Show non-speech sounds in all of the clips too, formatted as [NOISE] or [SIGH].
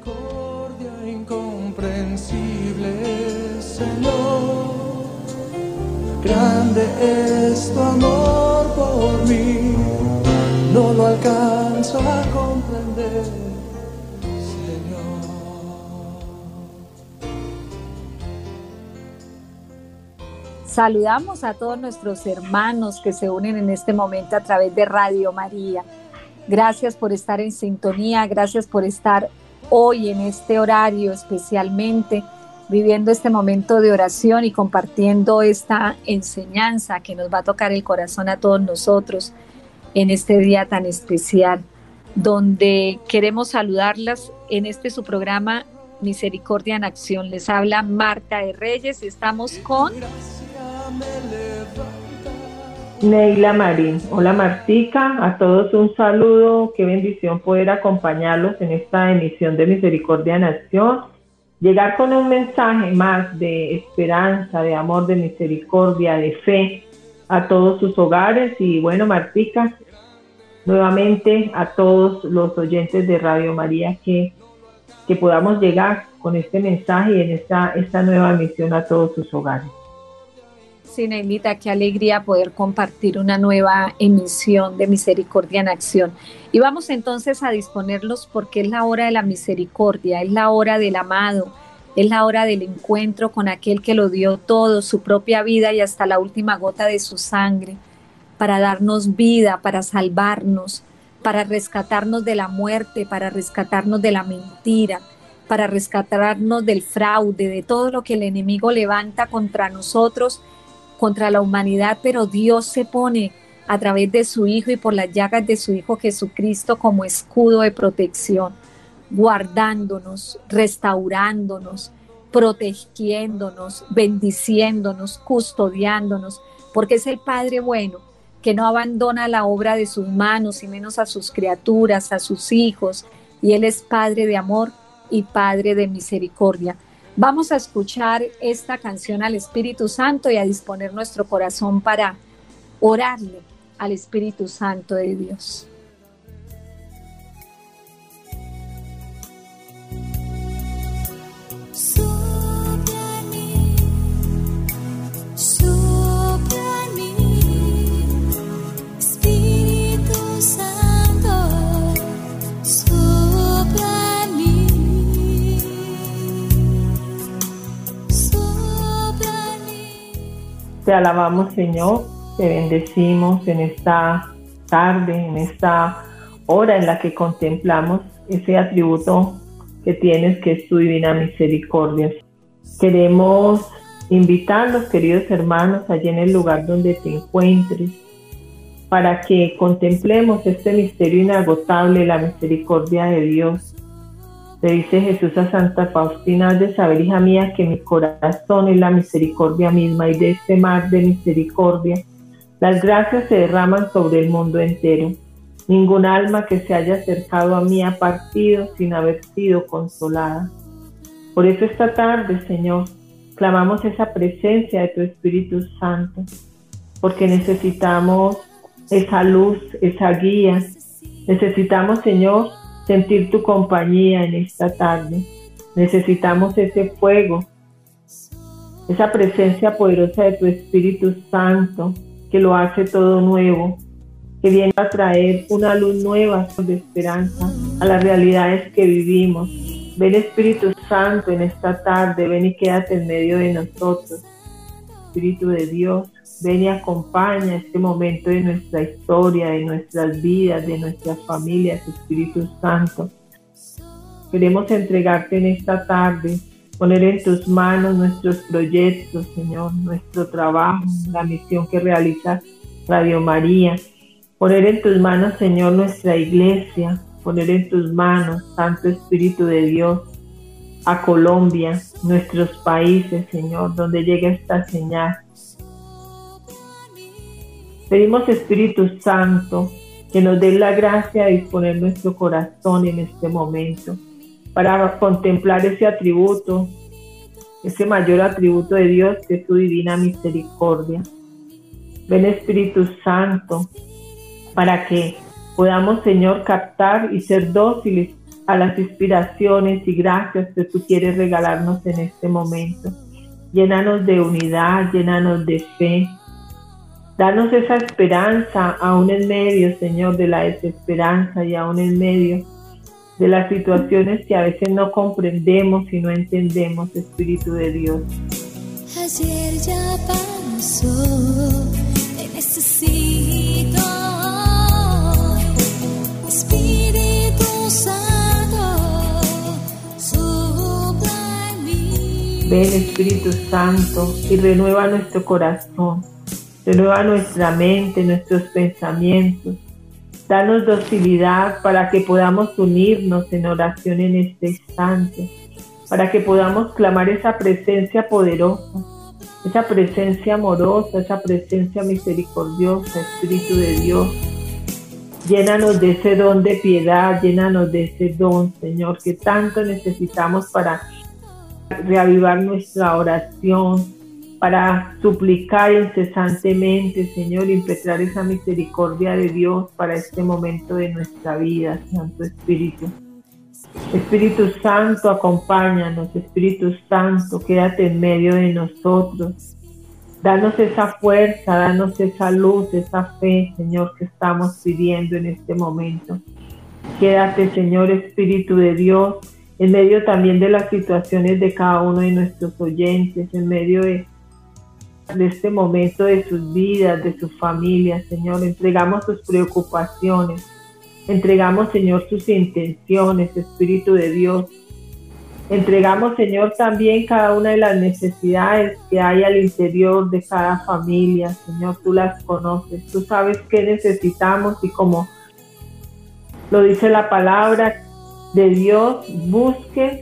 Misericordia incomprensible, Señor. Grande es tu amor por mí, no lo alcanzo a comprender, Señor. Saludamos a todos nuestros hermanos que se unen en este momento a través de Radio María. Gracias por estar en sintonía, gracias por estar hoy en este horario especialmente viviendo este momento de oración y compartiendo esta enseñanza que nos va a tocar el corazón a todos nosotros en este día tan especial, donde queremos saludarlas en este su programa Misericordia en Acción. Les habla Marta de Reyes estamos con... Neila Marín. Hola Martica, a todos un saludo, qué bendición poder acompañarlos en esta emisión de Misericordia en Acción. Llegar con un mensaje más de esperanza, de amor, de misericordia, de fe a todos sus hogares. Y bueno, Martica, nuevamente a todos los oyentes de Radio María que, que podamos llegar con este mensaje y en esta, esta nueva emisión a todos sus hogares. Sí, Neilita, qué alegría poder compartir una nueva emisión de Misericordia en Acción. Y vamos entonces a disponerlos porque es la hora de la misericordia, es la hora del amado, es la hora del encuentro con aquel que lo dio todo, su propia vida y hasta la última gota de su sangre, para darnos vida, para salvarnos, para rescatarnos de la muerte, para rescatarnos de la mentira, para rescatarnos del fraude, de todo lo que el enemigo levanta contra nosotros contra la humanidad, pero Dios se pone a través de su Hijo y por las llagas de su Hijo Jesucristo como escudo de protección, guardándonos, restaurándonos, protegiéndonos, bendiciéndonos, custodiándonos, porque es el Padre bueno que no abandona la obra de sus manos y menos a sus criaturas, a sus hijos, y Él es Padre de amor y Padre de misericordia. Vamos a escuchar esta canción al Espíritu Santo y a disponer nuestro corazón para orarle al Espíritu Santo de Dios. Te alabamos, Señor, te bendecimos en esta tarde, en esta hora en la que contemplamos ese atributo que tienes, que es tu divina misericordia. Queremos invitarlos, queridos hermanos, allí en el lugar donde te encuentres, para que contemplemos este misterio inagotable, la misericordia de Dios, le dice Jesús a Santa Faustina, de saber, hija mía, que mi corazón es la misericordia misma y de este mar de misericordia las gracias se derraman sobre el mundo entero. Ningún alma que se haya acercado a mí ha partido sin haber sido consolada. Por eso esta tarde, Señor, clamamos esa presencia de tu Espíritu Santo, porque necesitamos esa luz, esa guía. Necesitamos, Señor, sentir tu compañía en esta tarde. Necesitamos ese fuego, esa presencia poderosa de tu Espíritu Santo que lo hace todo nuevo, que viene a traer una luz nueva de esperanza a las realidades que vivimos. Ven Espíritu Santo en esta tarde, ven y quédate en medio de nosotros. Espíritu de Dios, ven y acompaña este momento de nuestra historia, de nuestras vidas, de nuestras familias, Espíritu Santo. Queremos entregarte en esta tarde, poner en tus manos nuestros proyectos, Señor, nuestro trabajo, la misión que realiza Radio María. Poner en tus manos, Señor, nuestra iglesia, poner en tus manos, Santo Espíritu de Dios, a Colombia, nuestros países, Señor, donde llega esta señal Pedimos Espíritu Santo que nos dé la gracia de disponer nuestro corazón en este momento para contemplar ese atributo, ese mayor atributo de Dios que es su divina misericordia. Ven Espíritu Santo para que podamos, Señor, captar y ser dóciles a las inspiraciones y gracias que tú quieres regalarnos en este momento. Llénanos de unidad, llénanos de fe. Danos esa esperanza aún en medio, Señor, de la desesperanza y aún en medio de las situaciones que a veces no comprendemos y no entendemos, Espíritu de Dios. Ayer ya pasó, te necesito. Espíritu Santo, sopla en mí. Ven Espíritu Santo y renueva nuestro corazón, renueva nuestra mente, nuestros pensamientos. Danos docilidad para que podamos unirnos en oración en este instante, para que podamos clamar esa presencia poderosa, esa presencia amorosa, esa presencia misericordiosa, Espíritu de Dios. Llénanos de ese don de piedad, llénanos de ese don, Señor, que tanto necesitamos para reavivar nuestra oración, para suplicar incesantemente, Señor, impetrar esa misericordia de Dios para este momento de nuestra vida, Santo Espíritu. Espíritu Santo, acompáñanos, Espíritu Santo, quédate en medio de nosotros. Danos esa fuerza, danos esa luz, esa fe, Señor, que estamos pidiendo en este momento. Quédate, Señor Espíritu de Dios, en medio también de las situaciones de cada uno de nuestros oyentes, en medio de, de este momento de sus vidas, de sus familias, Señor. Entregamos sus preocupaciones, entregamos, Señor, sus intenciones, Espíritu de Dios. Entregamos, Señor, también cada una de las necesidades que hay al interior de cada familia. Señor, tú las conoces, tú sabes qué necesitamos y como lo dice la palabra de Dios, busquen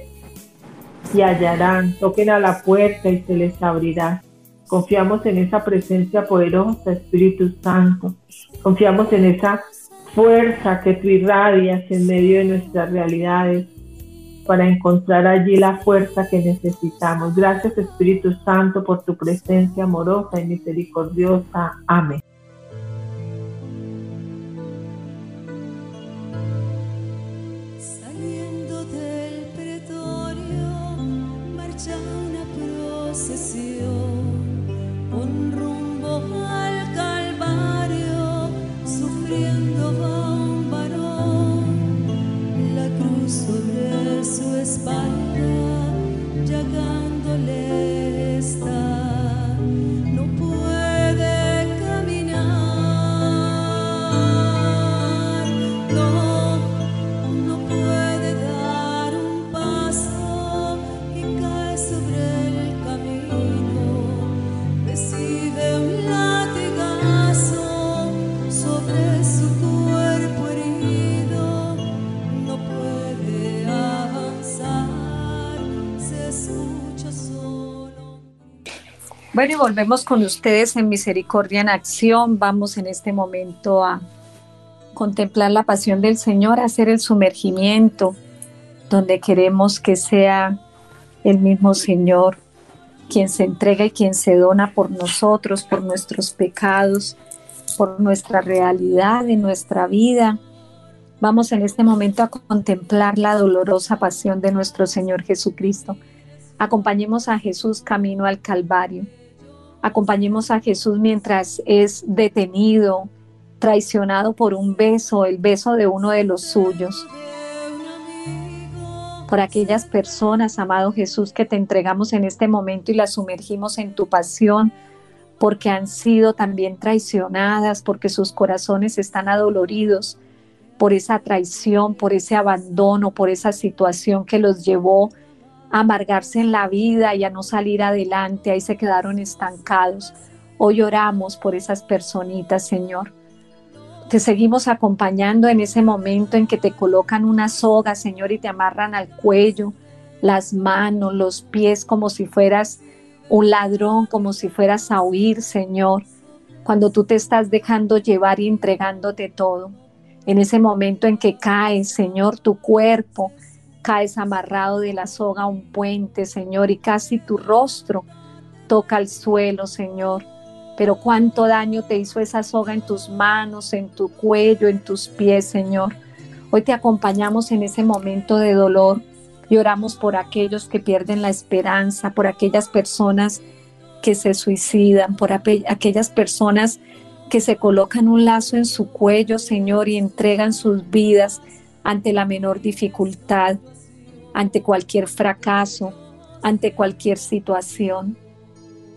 y hallarán, toquen a la puerta y se les abrirá. Confiamos en esa presencia poderosa, Espíritu Santo. Confiamos en esa fuerza que tú irradias en medio de nuestras realidades para encontrar allí la fuerza que necesitamos. Gracias Espíritu Santo por tu presencia amorosa y misericordiosa. Amén. Bueno, y volvemos con ustedes en Misericordia en Acción. Vamos en este momento a contemplar la pasión del Señor, a hacer el sumergimiento, donde queremos que sea el mismo Señor quien se entrega y quien se dona por nosotros, por nuestros pecados, por nuestra realidad en nuestra vida. Vamos en este momento a contemplar la dolorosa pasión de nuestro Señor Jesucristo. Acompañemos a Jesús camino al Calvario. Acompañemos a Jesús mientras es detenido, traicionado por un beso, el beso de uno de los suyos. Por aquellas personas, amado Jesús, que te entregamos en este momento y las sumergimos en tu pasión, porque han sido también traicionadas, porque sus corazones están adoloridos por esa traición, por ese abandono, por esa situación que los llevó a amargarse en la vida y a no salir adelante, ahí se quedaron estancados. Hoy oramos por esas personitas, Señor. Te seguimos acompañando en ese momento en que te colocan una soga, Señor, y te amarran al cuello, las manos, los pies, como si fueras un ladrón, como si fueras a huir, Señor. Cuando tú te estás dejando llevar y entregándote todo. En ese momento en que caes, Señor, tu cuerpo, caes amarrado de la soga a un puente, Señor, y casi tu rostro toca el suelo, Señor. Pero cuánto daño te hizo esa soga en tus manos, en tu cuello, en tus pies, Señor. Hoy te acompañamos en ese momento de dolor y oramos por aquellos que pierden la esperanza, por aquellas personas que se suicidan, por aquellas personas que se colocan un lazo en su cuello, Señor, y entregan sus vidas ante la menor dificultad, ante cualquier fracaso, ante cualquier situación.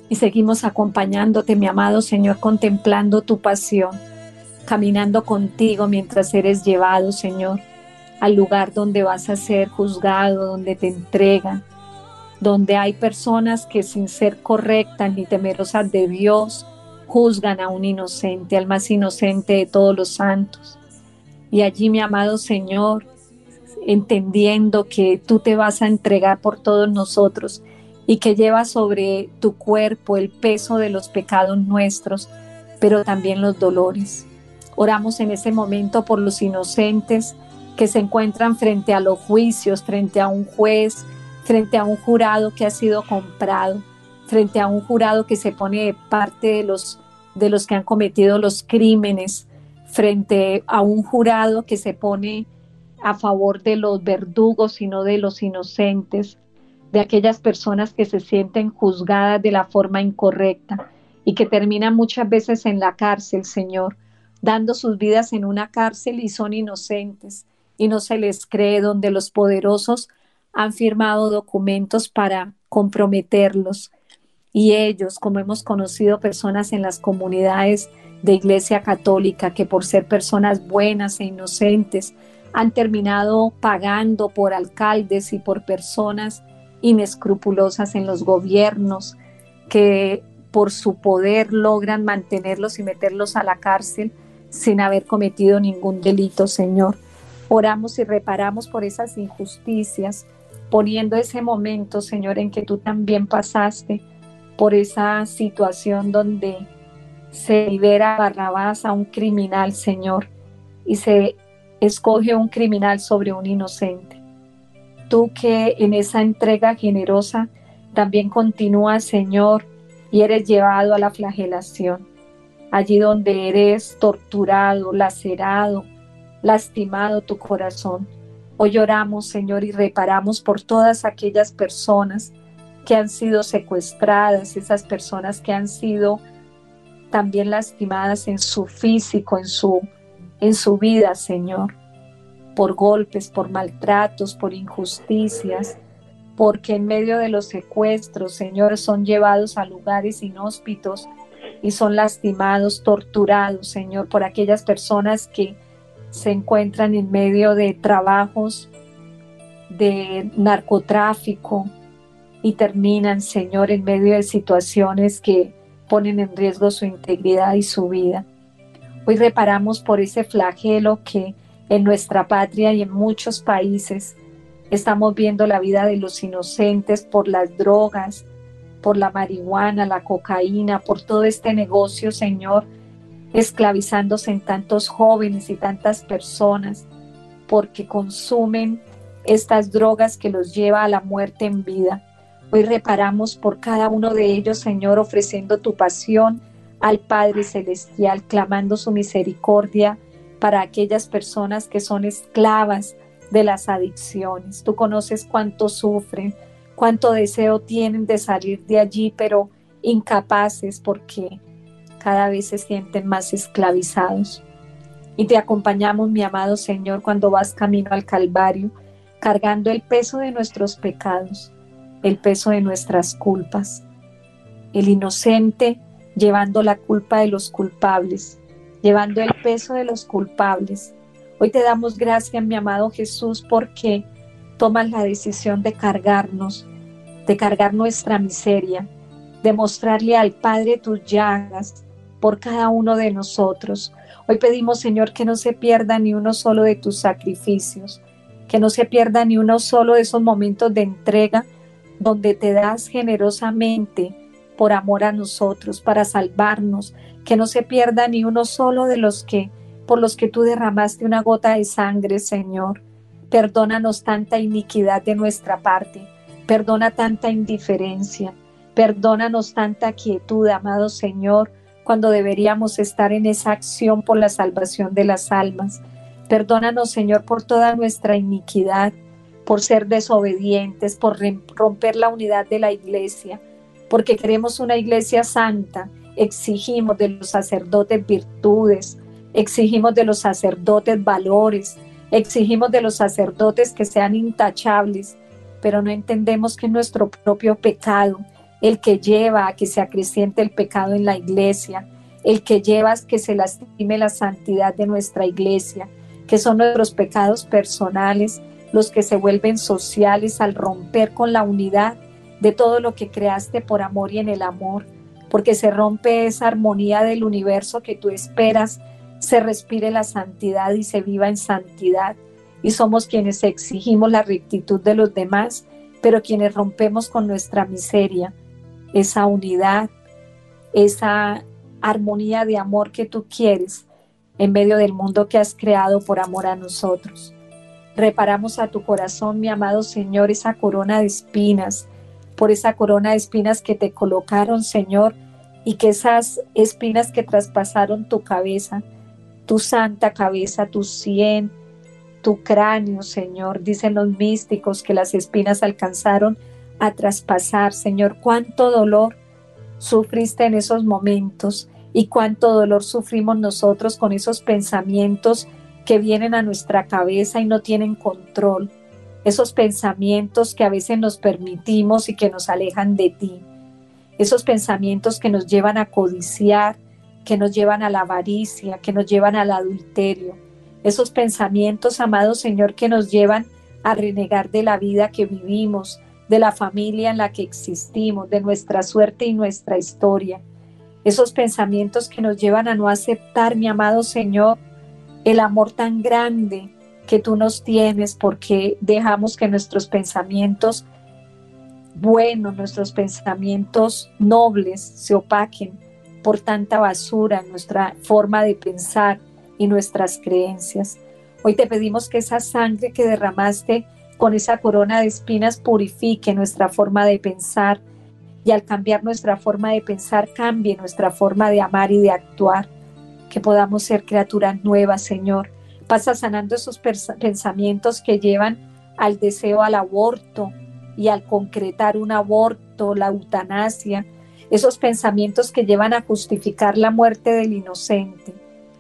Y seguimos acompañándote, mi amado Señor, contemplando tu pasión, caminando contigo mientras eres llevado, Señor, al lugar donde vas a ser juzgado, donde te entregan, donde hay personas que sin ser correctas ni temerosas de Dios, juzgan a un inocente, al más inocente de todos los santos. Y allí, mi amado Señor, entendiendo que tú te vas a entregar por todos nosotros y que llevas sobre tu cuerpo el peso de los pecados nuestros, pero también los dolores. Oramos en ese momento por los inocentes que se encuentran frente a los juicios, frente a un juez, frente a un jurado que ha sido comprado, frente a un jurado que se pone de parte de los, de los que han cometido los crímenes, frente a un jurado que se pone a favor de los verdugos y no de los inocentes, de aquellas personas que se sienten juzgadas de la forma incorrecta y que terminan muchas veces en la cárcel, Señor, dando sus vidas en una cárcel y son inocentes y no se les cree donde los poderosos han firmado documentos para comprometerlos. Y ellos, como hemos conocido personas en las comunidades de Iglesia Católica, que por ser personas buenas e inocentes, han terminado pagando por alcaldes y por personas inescrupulosas en los gobiernos, que por su poder logran mantenerlos y meterlos a la cárcel sin haber cometido ningún delito, Señor. Oramos y reparamos por esas injusticias, poniendo ese momento, Señor, en que tú también pasaste por esa situación donde se libera Barrabás a un criminal, Señor, y se escoge un criminal sobre un inocente. Tú que en esa entrega generosa también continúas, Señor, y eres llevado a la flagelación, allí donde eres torturado, lacerado, lastimado tu corazón. Hoy oramos, Señor, y reparamos por todas aquellas personas que han sido secuestradas, esas personas que han sido también lastimadas en su físico, en su, en su vida, Señor, por golpes, por maltratos, por injusticias, porque en medio de los secuestros, Señor, son llevados a lugares inhóspitos y son lastimados, torturados, Señor, por aquellas personas que se encuentran en medio de trabajos de narcotráfico y terminan, Señor, en medio de situaciones que ponen en riesgo su integridad y su vida. Hoy reparamos por ese flagelo que en nuestra patria y en muchos países estamos viendo la vida de los inocentes por las drogas, por la marihuana, la cocaína, por todo este negocio, Señor, esclavizándose en tantos jóvenes y tantas personas, porque consumen estas drogas que los lleva a la muerte en vida. Hoy reparamos por cada uno de ellos, Señor, ofreciendo tu pasión al Padre Celestial, clamando su misericordia para aquellas personas que son esclavas de las adicciones. Tú conoces cuánto sufren, cuánto deseo tienen de salir de allí, pero incapaces porque cada vez se sienten más esclavizados. Y te acompañamos, mi amado Señor, cuando vas camino al Calvario, cargando el peso de nuestros pecados, el peso de nuestras culpas. El inocente llevando la culpa de los culpables, llevando el peso de los culpables. Hoy te damos gracias, mi amado Jesús, porque tomas la decisión de cargarnos, de cargar nuestra miseria, de mostrarle al Padre tus llagas por cada uno de nosotros. Hoy pedimos, Señor, que no se pierda ni uno solo de tus sacrificios, que no se pierda ni uno solo de esos momentos de entrega donde te das generosamente por amor a nosotros, para salvarnos, que no se pierda ni uno solo de los que por los que tú derramaste una gota de sangre, Señor. Perdónanos tanta iniquidad de nuestra parte, perdona tanta indiferencia, perdónanos tanta quietud, amado Señor, cuando deberíamos estar en esa acción por la salvación de las almas. Perdónanos, Señor, por toda nuestra iniquidad, por ser desobedientes, por romper la unidad de la iglesia, porque queremos una iglesia santa. Exigimos de los sacerdotes virtudes, exigimos de los sacerdotes valores, exigimos de los sacerdotes que sean intachables, pero no entendemos que nuestro propio pecado, el que lleva a que se acreciente el pecado en la iglesia, el que lleva a que se lastime la santidad de nuestra iglesia, que son nuestros pecados personales, los que se vuelven sociales al romper con la unidad de todo lo que creaste por amor y en el amor, porque se rompe esa armonía del universo que tú esperas, se respire la santidad y se viva en santidad. Y somos quienes exigimos la rectitud de los demás, pero quienes rompemos con nuestra miseria, esa unidad, esa armonía de amor que tú quieres en medio del mundo que has creado por amor a nosotros. Reparamos a tu corazón, mi amado Señor, esa corona de espinas, por esa corona de espinas que te colocaron, Señor, y que esas espinas que traspasaron tu cabeza, tu santa cabeza, tu sien, tu cráneo, Señor. Dicen los místicos que las espinas alcanzaron a traspasar, Señor. Cuánto dolor sufriste en esos momentos y cuánto dolor sufrimos nosotros con esos pensamientos que vienen a nuestra cabeza y no tienen control. Esos pensamientos que a veces nos permitimos y que nos alejan de ti. Esos pensamientos que nos llevan a codiciar, que nos llevan a la avaricia, que nos llevan al adulterio. Esos pensamientos, amado Señor, que nos llevan a renegar de la vida que vivimos, de la familia en la que existimos, de nuestra suerte y nuestra historia esos pensamientos que nos llevan a no aceptar, mi amado Señor, el amor tan grande que tú nos tienes porque dejamos que nuestros pensamientos buenos, nuestros pensamientos nobles se opaquen por tanta basura nuestra forma de pensar y nuestras creencias. Hoy te pedimos que esa sangre que derramaste con esa corona de espinas purifique nuestra forma de pensar, y al cambiar nuestra forma de pensar, cambie nuestra forma de amar y de actuar, que podamos ser criaturas nuevas, Señor. Pasa sanando esos pensamientos que llevan al deseo al aborto y al concretar un aborto, la eutanasia, esos pensamientos que llevan a justificar la muerte del inocente.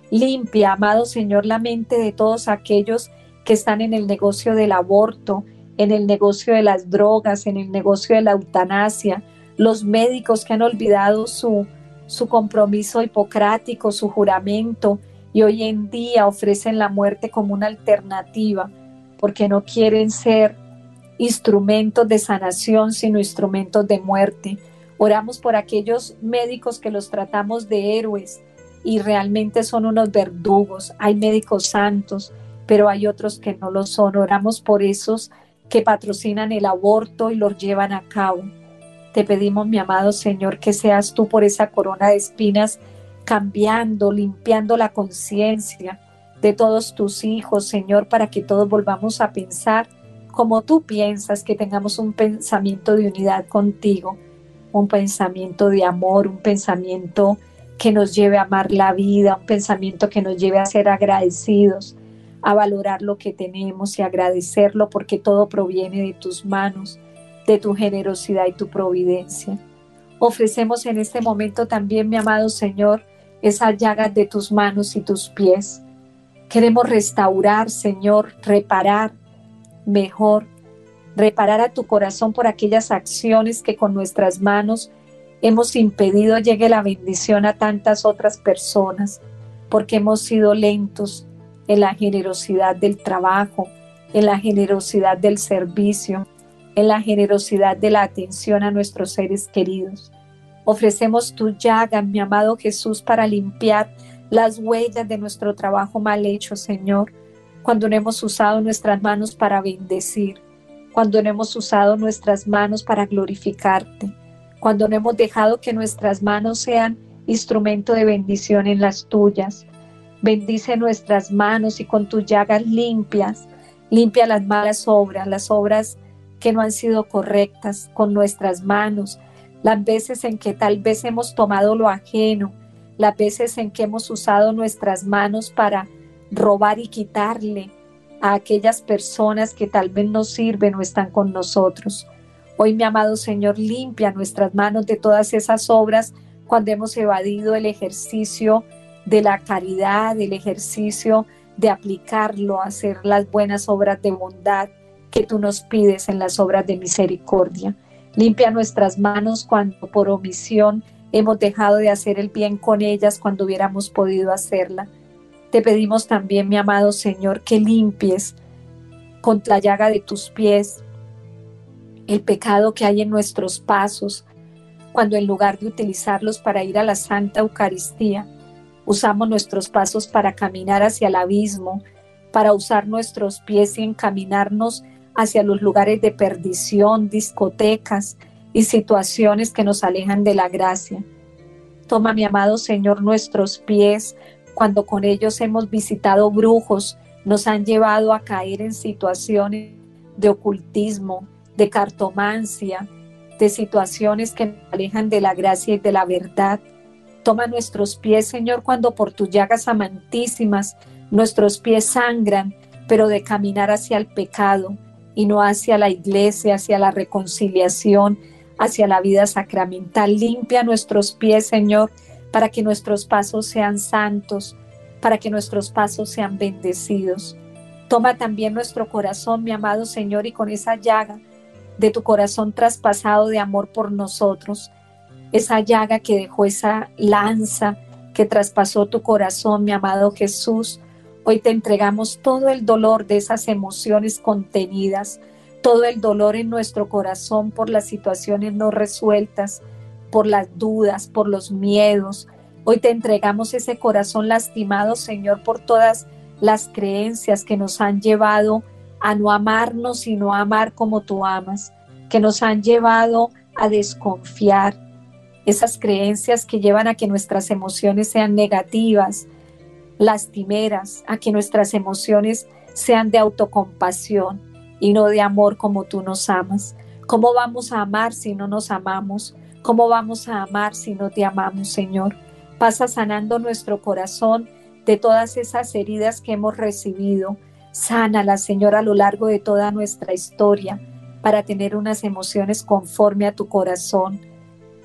Limpia, amado Señor, la mente de todos aquellos que están en el negocio del aborto, en el negocio de las drogas, en el negocio de la eutanasia, los médicos que han olvidado su, su compromiso hipocrático, su juramento, y hoy en día ofrecen la muerte como una alternativa, porque no quieren ser instrumentos de sanación, sino instrumentos de muerte. Oramos por aquellos médicos que los tratamos de héroes y realmente son unos verdugos. Hay médicos santos, pero hay otros que no lo son. Oramos por esos que patrocinan el aborto y los llevan a cabo. Te pedimos, mi amado Señor, que seas tú por esa corona de espinas cambiando, limpiando la conciencia de todos tus hijos, Señor, para que todos volvamos a pensar como tú piensas, que tengamos un pensamiento de unidad contigo, un pensamiento de amor, un pensamiento que nos lleve a amar la vida, un pensamiento que nos lleve a ser agradecidos, a valorar lo que tenemos y agradecerlo porque todo proviene de tus manos de tu generosidad y tu providencia. Ofrecemos en este momento también, mi amado Señor, esas llagas de tus manos y tus pies. Queremos restaurar, Señor, reparar mejor, reparar a tu corazón por aquellas acciones que con nuestras manos hemos impedido llegue la bendición a tantas otras personas, porque hemos sido lentos en la generosidad del trabajo, en la generosidad del servicio, en la generosidad de la atención a nuestros seres queridos. Ofrecemos tu llaga, mi amado Jesús, para limpiar las huellas de nuestro trabajo mal hecho, Señor, cuando no hemos usado nuestras manos para bendecir, cuando no hemos usado nuestras manos para glorificarte, cuando no hemos dejado que nuestras manos sean instrumento de bendición en las tuyas. Bendice nuestras manos y con tus llagas limpias, limpia las malas obras, las obras que no han sido correctas con nuestras manos, las veces en que tal vez hemos tomado lo ajeno, las veces en que hemos usado nuestras manos para robar y quitarle a aquellas personas que tal vez nos sirven o están con nosotros. Hoy, mi amado Señor, limpia nuestras manos de todas esas obras cuando hemos evadido el ejercicio de la caridad, el ejercicio de aplicarlo hacer las buenas obras de bondad que tú nos pides en las obras de misericordia. Limpia nuestras manos cuando por omisión hemos dejado de hacer el bien con ellas cuando hubiéramos podido hacerla. Te pedimos también, mi amado Señor, que limpies con la llaga de tus pies el pecado que hay en nuestros pasos, cuando en lugar de utilizarlos para ir a la Santa Eucaristía, usamos nuestros pasos para caminar hacia el abismo, para usar nuestros pies y encaminarnos hacia los lugares de perdición, discotecas y situaciones que nos alejan de la gracia. Toma, mi amado Señor, nuestros pies cuando con ellos hemos visitado brujos, nos han llevado a caer en situaciones de ocultismo, de cartomancia, de situaciones que nos alejan de la gracia y de la verdad. Toma nuestros pies, Señor, cuando por tus llagas amantísimas nuestros pies sangran, pero de caminar hacia el pecado y no hacia la iglesia, hacia la reconciliación, hacia la vida sacramental. Limpia nuestros pies, Señor, para que nuestros pasos sean santos, para que nuestros pasos sean bendecidos. Toma también nuestro corazón, mi amado Señor, y con esa llaga de tu corazón traspasado de amor por nosotros, esa llaga que dejó esa lanza que traspasó tu corazón, mi amado Jesús. Hoy te entregamos todo el dolor de esas emociones contenidas, todo el dolor en nuestro corazón por las situaciones no resueltas, por las dudas, por los miedos. Hoy te entregamos ese corazón lastimado, Señor, por todas las creencias que nos han llevado a no amarnos sino a amar como tú amas, que nos han llevado a desconfiar, esas creencias que llevan a que nuestras emociones sean negativas, lastimeras, a que nuestras emociones sean de autocompasión y no de amor como tú nos amas. ¿Cómo vamos a amar si no nos amamos? ¿Cómo vamos a amar si no te amamos, Señor? Pasa sanando nuestro corazón de todas esas heridas que hemos recibido. Sánala, Señor, a lo largo de toda nuestra historia para tener unas emociones conforme a tu corazón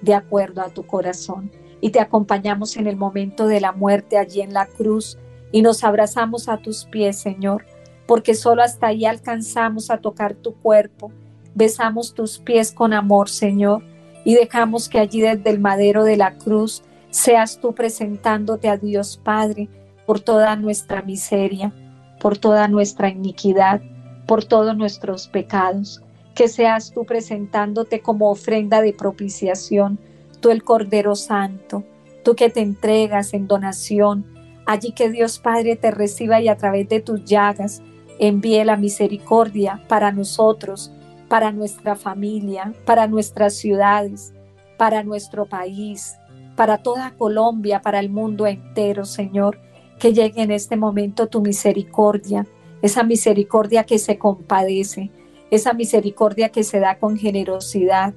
de acuerdo a tu corazón. Y te acompañamos en el momento de la muerte allí en la cruz y nos abrazamos a tus pies, Señor, porque solo hasta ahí alcanzamos a tocar tu cuerpo. Besamos tus pies con amor, Señor, y dejamos que allí desde el madero de la cruz seas tú presentándote a Dios Padre por toda nuestra miseria, por toda nuestra iniquidad, por todos nuestros pecados que seas tú presentándote como ofrenda de propiciación, tú el Cordero Santo, tú que te entregas en donación, allí que Dios Padre te reciba y a través de tus llagas envíe la misericordia para nosotros, para nuestra familia, para nuestras ciudades, para nuestro país, para toda Colombia, para el mundo entero, Señor, que llegue en este momento tu misericordia, esa misericordia que se compadece, esa misericordia que se da con generosidad,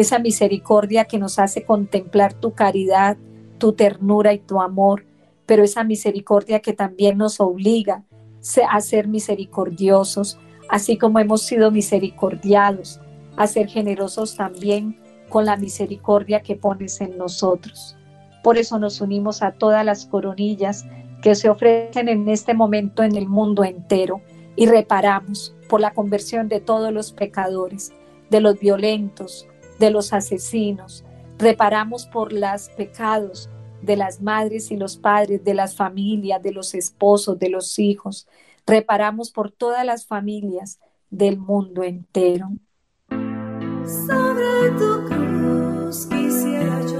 esa misericordia que nos hace contemplar tu caridad, tu ternura y tu amor, pero esa misericordia que también nos obliga a ser misericordiosos, así como hemos sido misericordiados, a ser generosos también con la misericordia que pones en nosotros. Por eso nos unimos a todas las coronillas que se ofrecen en este momento en el mundo entero y reparamos por la conversión de todos los pecadores, de los violentos, de los asesinos. Reparamos por los pecados de las madres y los padres, de las familias, de los esposos, de los hijos. Reparamos por todas las familias del mundo entero. Sobre tu cruz quisiera yo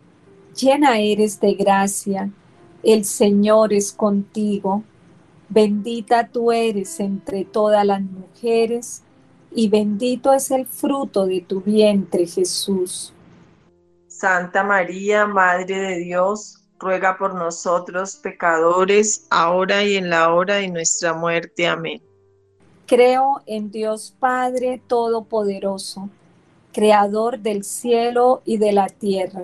llena eres de gracia, el Señor es contigo, bendita tú eres entre todas las mujeres, y bendito es el fruto de tu vientre Jesús. Santa María, Madre de Dios, ruega por nosotros pecadores, ahora y en la hora de nuestra muerte. Amén. Creo en Dios Padre Todopoderoso, Creador del cielo y de la tierra.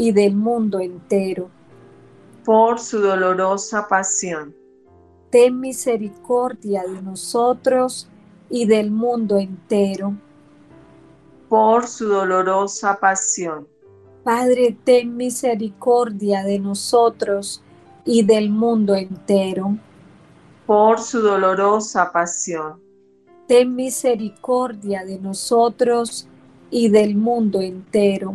y del mundo entero. Por su dolorosa pasión ten misericordia de nosotros y del mundo entero. Por su dolorosa pasión. Padre, ten misericordia de nosotros y del mundo entero. Por su dolorosa pasión. ten misericordia de nosotros y del mundo entero.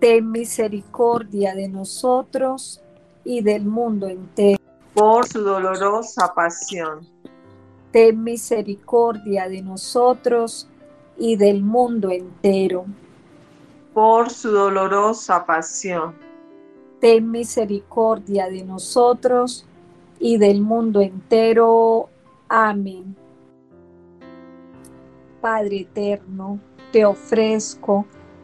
Ten misericordia de nosotros y del mundo entero. Por su dolorosa pasión. Ten misericordia de nosotros y del mundo entero. Por su dolorosa pasión. Ten misericordia de nosotros y del mundo entero. Amén. Padre eterno, te ofrezco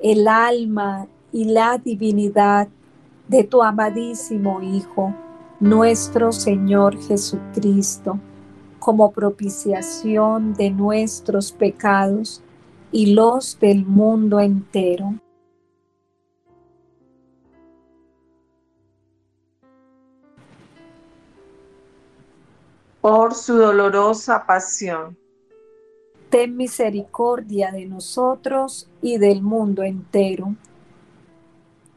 el alma y la divinidad de tu amadísimo Hijo, nuestro Señor Jesucristo, como propiciación de nuestros pecados y los del mundo entero. Por su dolorosa pasión. Ten misericordia de nosotros y del mundo entero.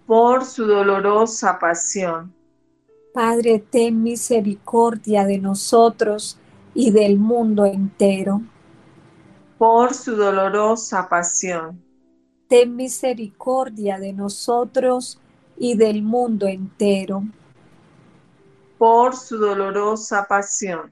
Por su dolorosa pasión. Padre, ten misericordia de nosotros y del mundo entero. Por su dolorosa pasión. Ten misericordia de nosotros y del mundo entero. Por su dolorosa pasión.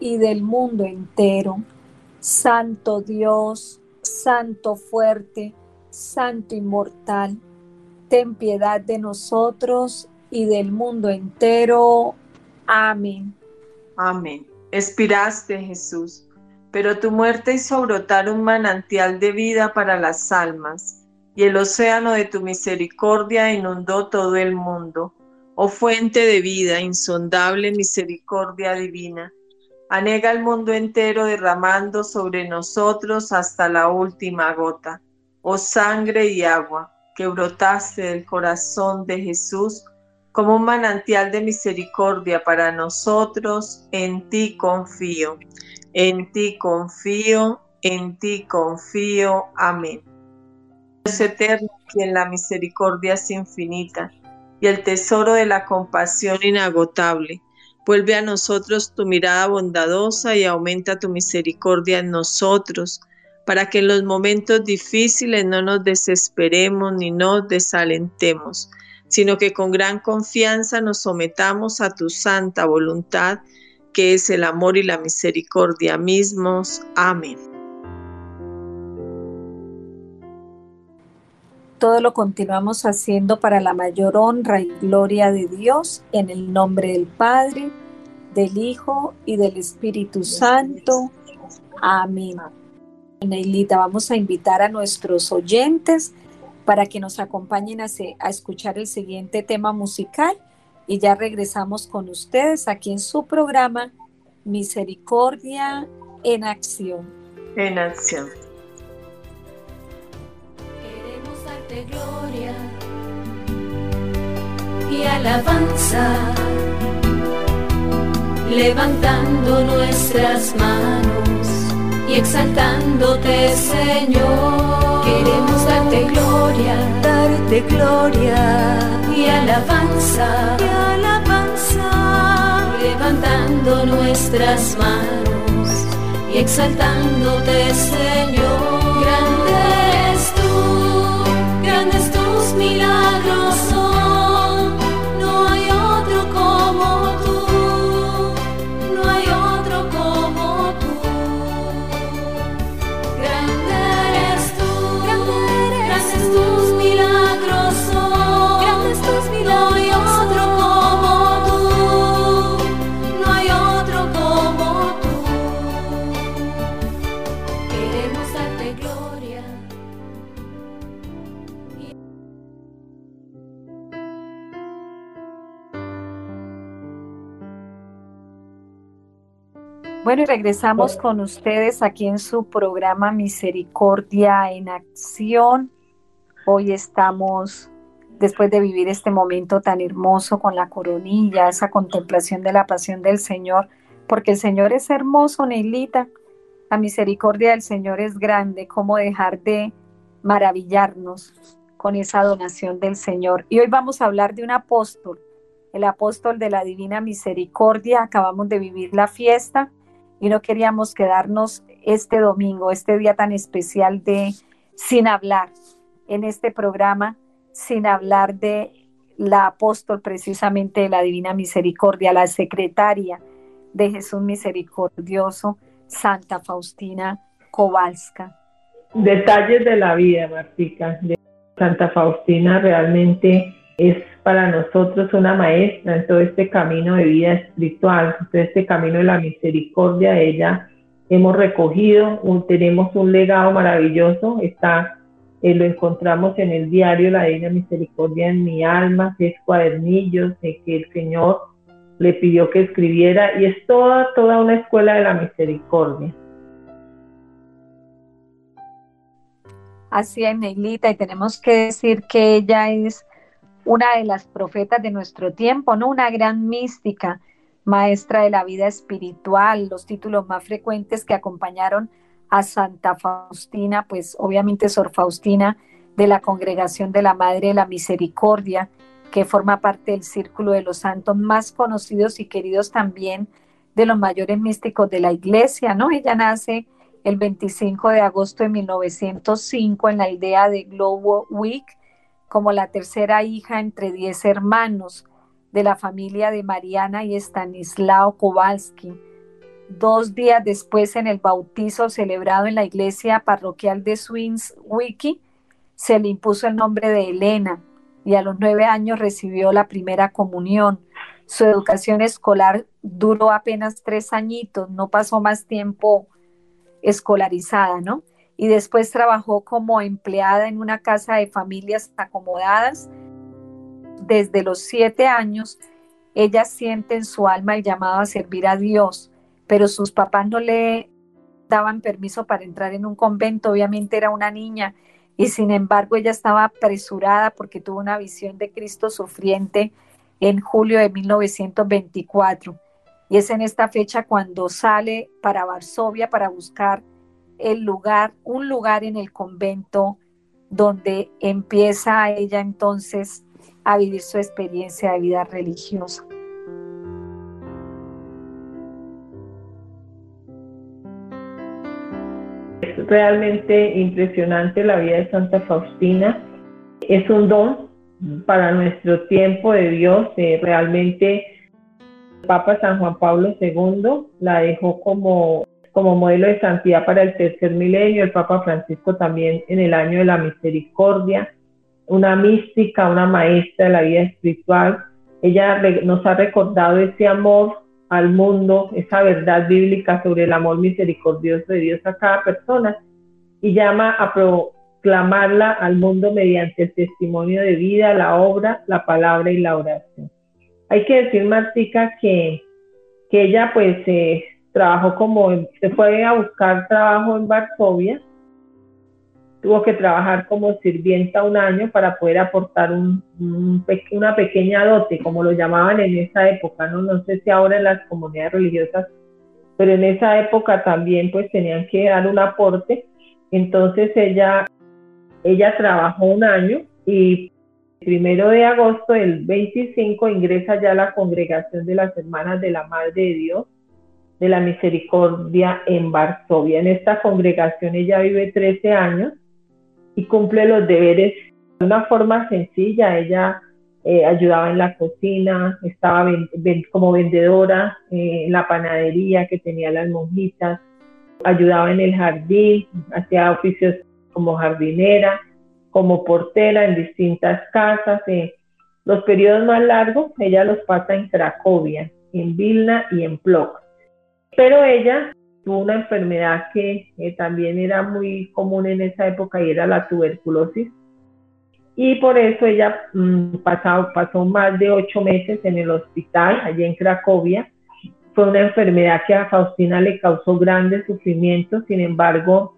y del mundo entero. Santo Dios, Santo fuerte, Santo inmortal, ten piedad de nosotros y del mundo entero. Amén. Amén. Expiraste, Jesús, pero tu muerte hizo brotar un manantial de vida para las almas, y el océano de tu misericordia inundó todo el mundo. Oh fuente de vida, insondable misericordia divina, anega el mundo entero derramando sobre nosotros hasta la última gota. Oh sangre y agua que brotaste del corazón de Jesús, como un manantial de misericordia para nosotros, en ti confío, en ti confío, en ti confío. Amén. Dios eterno, quien la misericordia es infinita y el tesoro de la compasión inagotable, vuelve a nosotros tu mirada bondadosa y aumenta tu misericordia en nosotros, para que en los momentos difíciles no nos desesperemos ni nos desalentemos sino que con gran confianza nos sometamos a tu santa voluntad, que es el amor y la misericordia mismos. Amén. Todo lo continuamos haciendo para la mayor honra y gloria de Dios, en el nombre del Padre, del Hijo y del Espíritu Santo. Amén. Neilita, vamos a invitar a nuestros oyentes para que nos acompañen a, a escuchar el siguiente tema musical y ya regresamos con ustedes aquí en su programa Misericordia en Acción. En acción. Darte gloria y alabanza, levantando nuestras manos y exaltándote, Señor. Queremos darte gloria, darte gloria y alabanza, y alabanza, levantando nuestras manos y exaltándote, Señor. Bueno, y regresamos con ustedes aquí en su programa Misericordia en Acción. Hoy estamos, después de vivir este momento tan hermoso con la coronilla, esa contemplación de la pasión del Señor, porque el Señor es hermoso, Neilita. La misericordia del Señor es grande, cómo dejar de maravillarnos con esa donación del Señor. Y hoy vamos a hablar de un apóstol, el apóstol de la Divina Misericordia. Acabamos de vivir la fiesta y no queríamos quedarnos este domingo, este día tan especial de sin hablar en este programa, sin hablar de la apóstol precisamente de la Divina Misericordia, la secretaria de Jesús Misericordioso, Santa Faustina Kowalska. Detalles de la vida, Martica. De Santa Faustina realmente es para nosotros una maestra en todo este camino de vida espiritual, en todo este camino de la misericordia. Ella hemos recogido, tenemos un legado maravilloso, está, eh, lo encontramos en el diario La Divina Misericordia en mi alma, es cuadernillos de que el Señor le pidió que escribiera y es toda, toda una escuela de la misericordia. Así es, Neilita, y tenemos que decir que ella es una de las profetas de nuestro tiempo, ¿no? Una gran mística, maestra de la vida espiritual, los títulos más frecuentes que acompañaron a Santa Faustina, pues obviamente Sor Faustina de la Congregación de la Madre de la Misericordia, que forma parte del círculo de los santos más conocidos y queridos también de los mayores místicos de la iglesia, ¿no? Ella nace el 25 de agosto de 1905 en la aldea de Globowick, como la tercera hija entre diez hermanos de la familia de Mariana y Stanislao Kowalski. Dos días después, en el bautizo celebrado en la iglesia parroquial de Swinswiki, se le impuso el nombre de Elena y a los nueve años recibió la primera comunión. Su educación escolar duró apenas tres añitos, no pasó más tiempo escolarizada, ¿no? Y después trabajó como empleada en una casa de familias acomodadas. Desde los siete años, ella siente en su alma el llamado a servir a Dios, pero sus papás no le daban permiso para entrar en un convento, obviamente era una niña y sin embargo ella estaba apresurada porque tuvo una visión de Cristo sufriente en julio de 1924. Y es en esta fecha cuando sale para Varsovia para buscar el lugar, un lugar en el convento donde empieza ella entonces a vivir su experiencia de vida religiosa. Es realmente impresionante la vida de Santa Faustina. Es un don para nuestro tiempo de Dios. Eh, realmente Papa San Juan Pablo II la dejó como como modelo de santidad para el tercer milenio, el Papa Francisco también en el año de la misericordia, una mística, una maestra de la vida espiritual. Ella nos ha recordado ese amor al mundo, esa verdad bíblica sobre el amor misericordioso de Dios a cada persona y llama a proclamarla al mundo mediante el testimonio de vida, la obra, la palabra y la oración. Hay que decir, Martica, que, que ella pues eh, trabajó como, se fue a buscar trabajo en Varsovia, tuvo que trabajar como sirvienta un año para poder aportar un, una pequeña dote, como lo llamaban en esa época, ¿no? no sé si ahora en las comunidades religiosas, pero en esa época también pues tenían que dar un aporte, entonces ella, ella trabajó un año y primero de agosto del 25 ingresa ya a la congregación de las hermanas de la Madre de Dios de la Misericordia en Varsovia. En esta congregación ella vive 13 años y cumple los deberes de una forma sencilla. Ella eh, ayudaba en la cocina, estaba como vendedora eh, en la panadería que tenía las monjitas, ayudaba en el jardín, hacía oficios como jardinera, como portera en distintas casas. Eh. Los periodos más largos ella los pasa en Cracovia, en Vilna y en Plock. Pero ella tuvo una enfermedad que eh, también era muy común en esa época y era la tuberculosis. Y por eso ella mm, pasó, más de ocho meses en el hospital, allí en Cracovia. fue una enfermedad que a Faustina le causó grandes sufrimientos, sin embargo,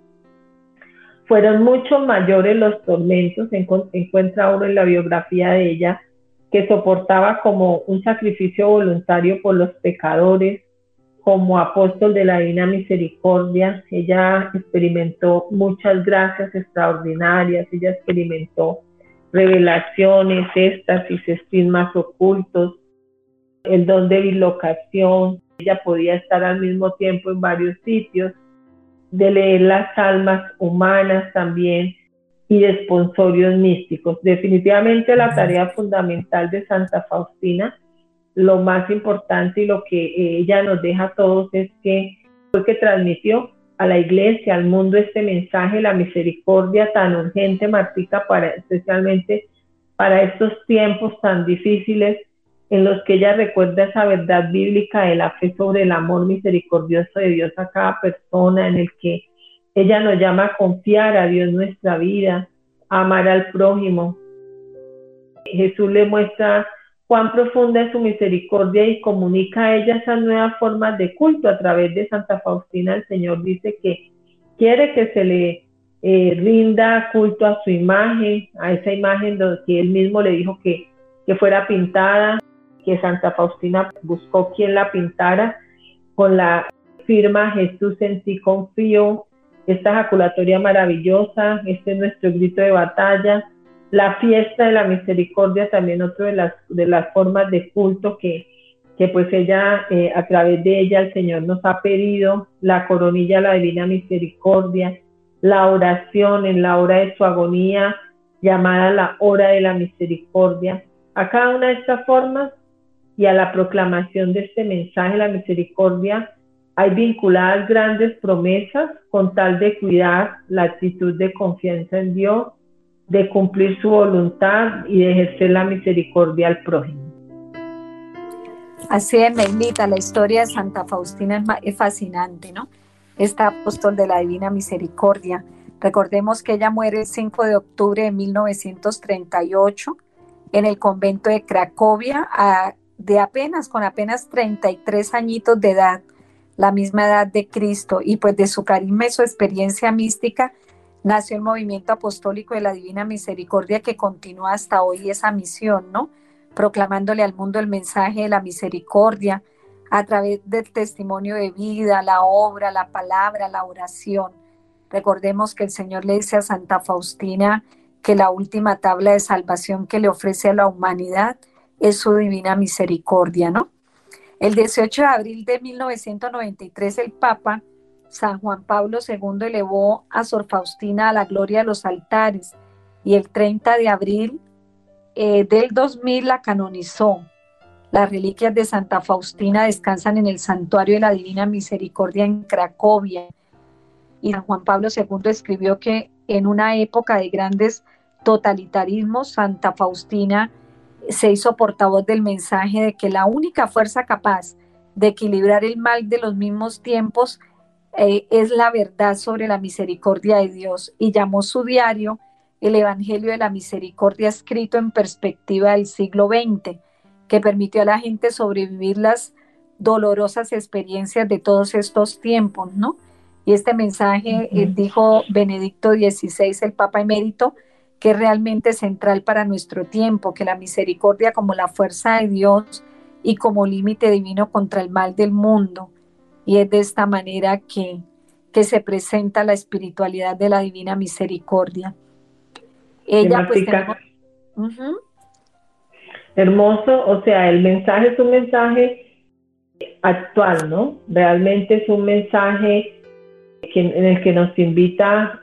fueron mucho mayores los tormentos, encuentra uno en la biografía de ella, que soportaba como un sacrificio voluntario por los pecadores, como apóstol de la Divina Misericordia. Ella experimentó muchas gracias extraordinarias, ella experimentó revelaciones, éxtasis, estigmas ocultos, el don de bilocación. Ella podía estar al mismo tiempo en varios sitios, de leer las almas humanas también y de esponsorios místicos. Definitivamente la tarea fundamental de Santa Faustina, lo más importante y lo que ella nos deja a todos es que fue que transmitió a la iglesia, al mundo este mensaje, la misericordia tan urgente, Martica, para, especialmente para estos tiempos tan difíciles en los que ella recuerda esa verdad bíblica de la fe sobre el amor misericordioso de Dios a cada persona, en el que ella nos llama a confiar a Dios nuestra vida, a amar al prójimo. Jesús le muestra cuán profunda es su misericordia y comunica a ella esas nuevas formas de culto a través de Santa Faustina. El Señor dice que quiere que se le eh, rinda culto a su imagen, a esa imagen que él mismo le dijo que, que fuera pintada, que Santa Faustina buscó quien la pintara. Con la firma Jesús en ti confío, esta ejaculatoria maravillosa, este es nuestro grito de batalla, la fiesta de la misericordia también otra de las, de las formas de culto que, que pues ella, eh, a través de ella el Señor nos ha pedido, la coronilla, la divina misericordia, la oración en la hora de su agonía, llamada la hora de la misericordia. A cada una de estas formas y a la proclamación de este mensaje de la misericordia hay vinculadas grandes promesas con tal de cuidar la actitud de confianza en Dios de cumplir su voluntad y de ejercer la misericordia al prójimo. Así es, Melita, la historia de Santa Faustina es fascinante, ¿no? Esta apóstol de la Divina Misericordia. Recordemos que ella muere el 5 de octubre de 1938 en el convento de Cracovia, de apenas, con apenas 33 añitos de edad, la misma edad de Cristo, y pues de su carisma y su experiencia mística, nació el movimiento apostólico de la Divina Misericordia que continúa hasta hoy esa misión, ¿no? Proclamándole al mundo el mensaje de la misericordia a través del testimonio de vida, la obra, la palabra, la oración. Recordemos que el Señor le dice a Santa Faustina que la última tabla de salvación que le ofrece a la humanidad es su divina misericordia, ¿no? El 18 de abril de 1993 el Papa San Juan Pablo II elevó a Sor Faustina a la gloria de los altares y el 30 de abril eh, del 2000 la canonizó. Las reliquias de Santa Faustina descansan en el Santuario de la Divina Misericordia en Cracovia. Y San Juan Pablo II escribió que en una época de grandes totalitarismos, Santa Faustina se hizo portavoz del mensaje de que la única fuerza capaz de equilibrar el mal de los mismos tiempos eh, es la verdad sobre la misericordia de Dios y llamó su diario el Evangelio de la Misericordia escrito en perspectiva del siglo XX, que permitió a la gente sobrevivir las dolorosas experiencias de todos estos tiempos, ¿no? Y este mensaje eh, dijo Benedicto XVI, el Papa emérito, que es realmente central para nuestro tiempo, que la misericordia como la fuerza de Dios y como límite divino contra el mal del mundo, y es de esta manera que, que se presenta la espiritualidad de la Divina Misericordia. Ella pues Hermoso, o sea, el mensaje es un mensaje actual, ¿no? Realmente es un mensaje en el que nos invita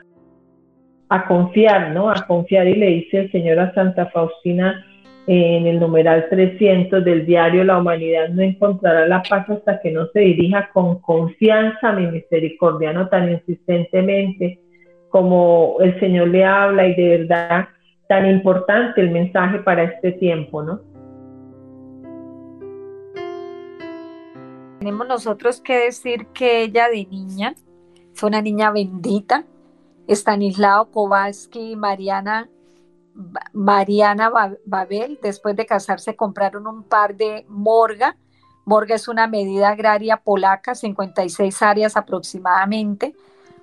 a confiar, ¿no? A confiar y le dice el Señor a Santa Faustina, en el numeral 300 del diario La humanidad no encontrará la paz hasta que no se dirija con confianza a mi misericordia, no tan insistentemente como el Señor le habla y de verdad tan importante el mensaje para este tiempo, ¿no? Tenemos nosotros que decir que ella de niña fue una niña bendita. Stanislao Kowalski y Mariana Mariana Babel, después de casarse, compraron un par de morga Morga es una medida agraria polaca, 56 áreas aproximadamente,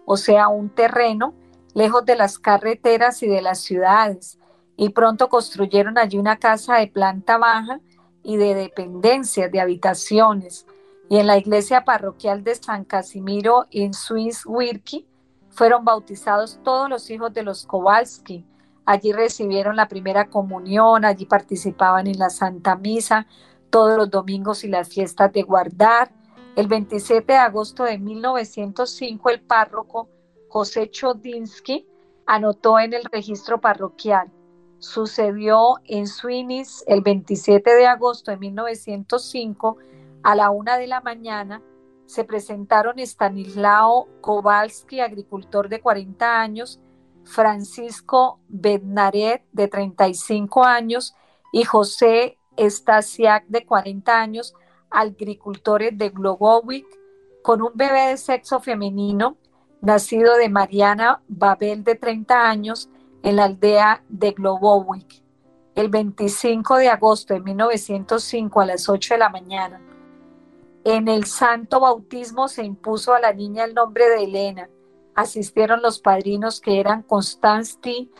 o sea, un terreno lejos de las carreteras y de las ciudades. Y pronto construyeron allí una casa de planta baja y de dependencias, de habitaciones. Y en la iglesia parroquial de San Casimiro en Swiss Wirki fueron bautizados todos los hijos de los Kowalski. Allí recibieron la primera comunión, allí participaban en la Santa Misa todos los domingos y las fiestas de guardar. El 27 de agosto de 1905 el párroco José Chodinsky anotó en el registro parroquial. Sucedió en Swinis el 27 de agosto de 1905 a la una de la mañana. Se presentaron Stanislao Kowalski, agricultor de 40 años, Francisco Bednaret, de 35 años, y José Stasiak, de 40 años, agricultores de Globowick, con un bebé de sexo femenino, nacido de Mariana Babel, de 30 años, en la aldea de Globowick. El 25 de agosto de 1905 a las 8 de la mañana. En el santo bautismo se impuso a la niña el nombre de Elena asistieron los padrinos que eran Konstanty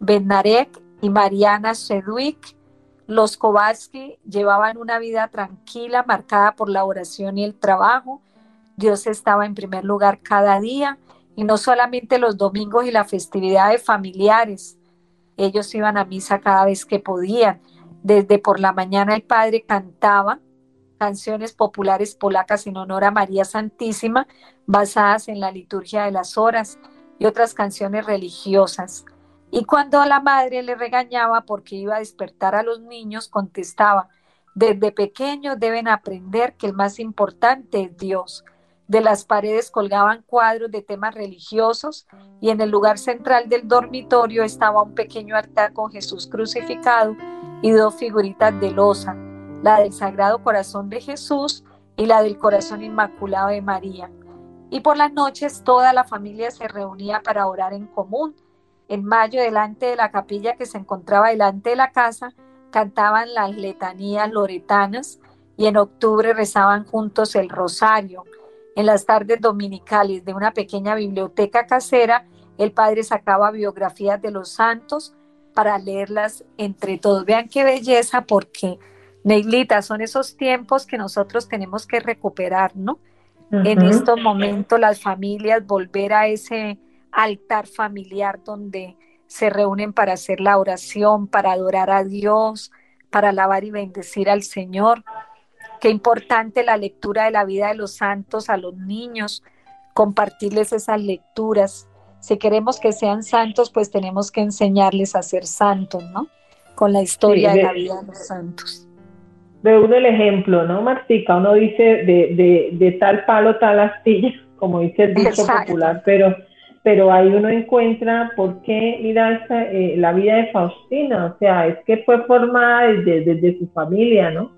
Benarek y Mariana Sedwick. Los Kowalski llevaban una vida tranquila, marcada por la oración y el trabajo. Dios estaba en primer lugar cada día y no solamente los domingos y las festividades familiares. Ellos iban a misa cada vez que podían. Desde por la mañana el padre cantaba canciones populares polacas en honor a María Santísima, basadas en la liturgia de las horas y otras canciones religiosas. Y cuando la madre le regañaba porque iba a despertar a los niños, contestaba, desde pequeños deben aprender que el más importante es Dios. De las paredes colgaban cuadros de temas religiosos y en el lugar central del dormitorio estaba un pequeño altar con Jesús crucificado y dos figuritas de losa la del Sagrado Corazón de Jesús y la del Corazón Inmaculado de María. Y por las noches toda la familia se reunía para orar en común. En mayo, delante de la capilla que se encontraba delante de la casa, cantaban las letanías loretanas y en octubre rezaban juntos el rosario. En las tardes dominicales de una pequeña biblioteca casera, el padre sacaba biografías de los santos para leerlas entre todos. Vean qué belleza porque Neilita, son esos tiempos que nosotros tenemos que recuperar, ¿no? En estos momentos las familias volver a ese altar familiar donde se reúnen para hacer la oración, para adorar a Dios, para alabar y bendecir al Señor. Qué importante la lectura de la vida de los santos a los niños, compartirles esas lecturas. Si queremos que sean santos, pues tenemos que enseñarles a ser santos, ¿no? Con la historia de la vida de los santos de uno el ejemplo, ¿no, Martica? Uno dice de, de, de, tal palo, tal astilla, [LAUGHS] como dice el dicho popular, pero, pero ahí uno encuentra por qué, mira, esta, eh, la vida de Faustina, o sea, es que fue formada desde, desde su familia, ¿no?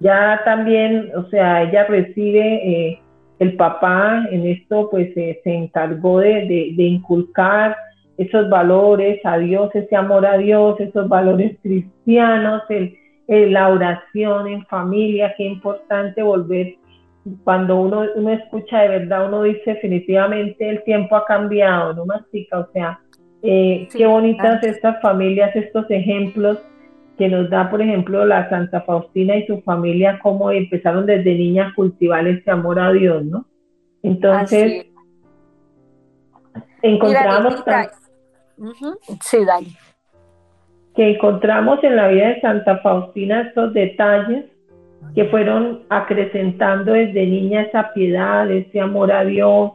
Ya también, o sea, ella recibe, eh, el papá en esto, pues eh, se encargó de, de inculcar esos valores a Dios, ese amor a Dios, esos valores cristianos, el eh, la oración en familia, qué importante volver. Cuando uno, uno escucha de verdad, uno dice definitivamente el tiempo ha cambiado, ¿no, Mastica? O sea, eh, qué bonitas estas familias, estos ejemplos que nos da, por ejemplo, la Santa Faustina y su familia, cómo empezaron desde niña a cultivar ese amor a Dios, ¿no? Entonces, encontramos... Sí, dale que encontramos en la vida de Santa Faustina estos detalles que fueron acrecentando desde niña esa piedad, ese amor a Dios.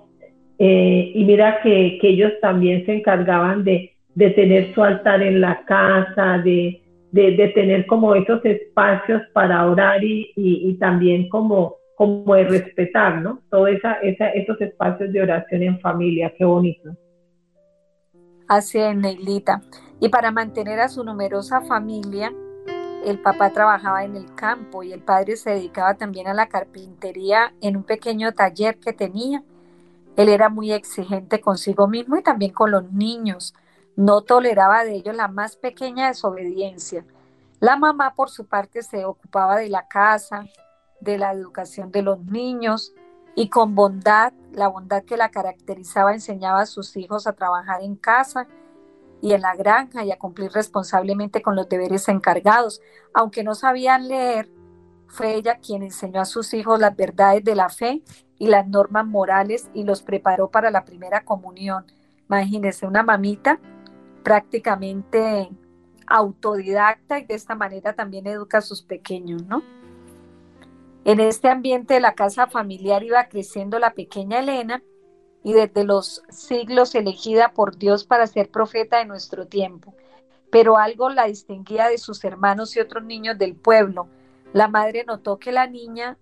Eh, y mira que, ellos también se encargaban de, tener su altar en la casa, de, tener como esos espacios para orar y, también como, como de respetar, ¿no? Todos esa, esos espacios de oración en familia, qué bonito. Así es, Neilita. Y para mantener a su numerosa familia, el papá trabajaba en el campo y el padre se dedicaba también a la carpintería en un pequeño taller que tenía. Él era muy exigente consigo mismo y también con los niños. No toleraba de ellos la más pequeña desobediencia. La mamá, por su parte, se ocupaba de la casa, de la educación de los niños y con bondad, la bondad que la caracterizaba, enseñaba a sus hijos a trabajar en casa y en la granja y a cumplir responsablemente con los deberes encargados. Aunque no sabían leer, fue ella quien enseñó a sus hijos las verdades de la fe y las normas morales y los preparó para la primera comunión. Imagínense, una mamita prácticamente autodidacta y de esta manera también educa a sus pequeños, ¿no? En este ambiente de la casa familiar iba creciendo la pequeña Elena y desde los siglos elegida por Dios para ser profeta de nuestro tiempo. Pero algo la distinguía de sus hermanos y otros niños del pueblo. La madre notó que la niña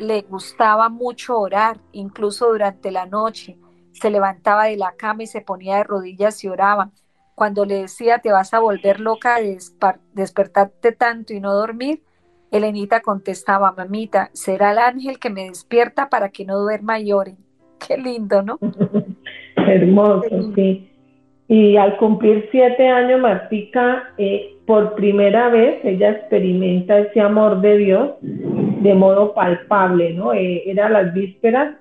le gustaba mucho orar, incluso durante la noche. Se levantaba de la cama y se ponía de rodillas y oraba. Cuando le decía, te vas a volver loca de despertarte tanto y no dormir, Elenita contestaba, mamita, será el ángel que me despierta para que no duerma y ore. [LAUGHS] Qué lindo, ¿no? [LAUGHS] Hermoso, sí. Y al cumplir siete años, Martica, eh, por primera vez ella experimenta ese amor de Dios de modo palpable, ¿no? Eh, era las vísperas,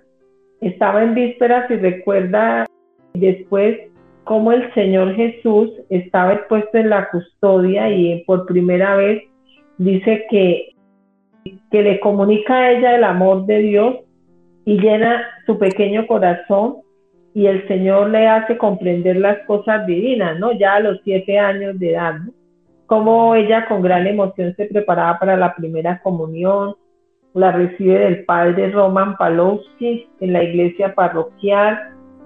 estaba en vísperas y recuerda después cómo el Señor Jesús estaba expuesto en la custodia y por primera vez dice que, que le comunica a ella el amor de Dios y llena su pequeño corazón y el Señor le hace comprender las cosas divinas, ¿no? Ya a los siete años de edad, ¿no? Como ella con gran emoción se preparaba para la primera comunión, la recibe del padre Roman Palowski en la iglesia parroquial.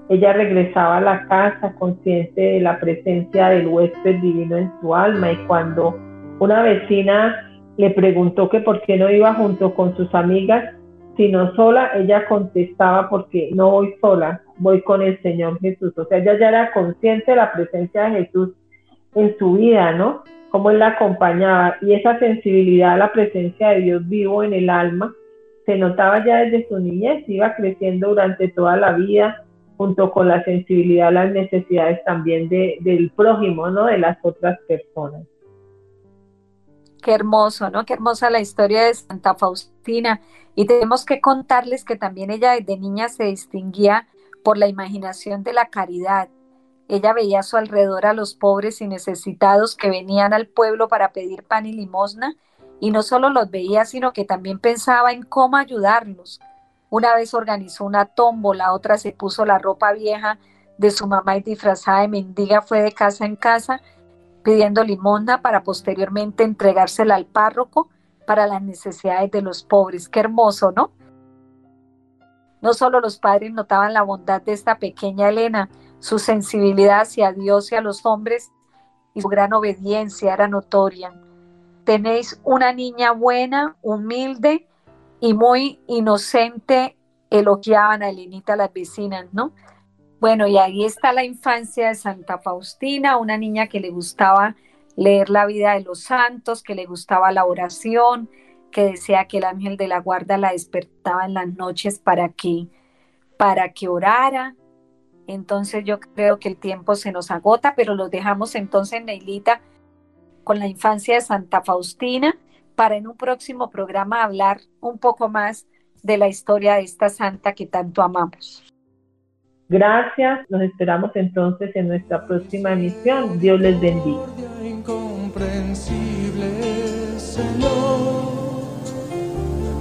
Ella regresaba a la casa consciente de la presencia del huésped divino en su alma y cuando una vecina le preguntó que por qué no iba junto con sus amigas, sino sola, ella contestaba porque no voy sola, voy con el Señor Jesús. O sea, ella ya era consciente de la presencia de Jesús en su vida, ¿no? Cómo él la acompañaba y esa sensibilidad a la presencia de Dios vivo en el alma se notaba ya desde su niñez, iba creciendo durante toda la vida junto con la sensibilidad a las necesidades también de, del prójimo, ¿no? De las otras personas. Qué hermoso, ¿no? Qué hermosa la historia de Santa Faustina. Y tenemos que contarles que también ella desde niña se distinguía por la imaginación de la caridad. Ella veía a su alrededor a los pobres y necesitados que venían al pueblo para pedir pan y limosna, y no solo los veía, sino que también pensaba en cómo ayudarlos. Una vez organizó una tómbola, otra se puso la ropa vieja de su mamá y disfrazada de mendiga fue de casa en casa pidiendo limosna para posteriormente entregársela al párroco para las necesidades de los pobres. Qué hermoso, ¿no? No solo los padres notaban la bondad de esta pequeña Elena, su sensibilidad hacia Dios y a los hombres y su gran obediencia era notoria. Tenéis una niña buena, humilde y muy inocente, elogiaban a Elenita las vecinas, ¿no? Bueno, y ahí está la infancia de Santa Faustina, una niña que le gustaba leer la vida de los santos, que le gustaba la oración, que decía que el ángel de la guarda la despertaba en las noches para que para que orara. Entonces yo creo que el tiempo se nos agota, pero los dejamos entonces, Neilita, con la infancia de Santa Faustina, para en un próximo programa hablar un poco más de la historia de esta santa que tanto amamos. Gracias, nos esperamos entonces en nuestra próxima emisión. Dios les bendiga.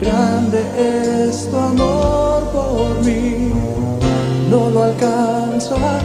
Grande es tu amor por mí, no lo alcanzo a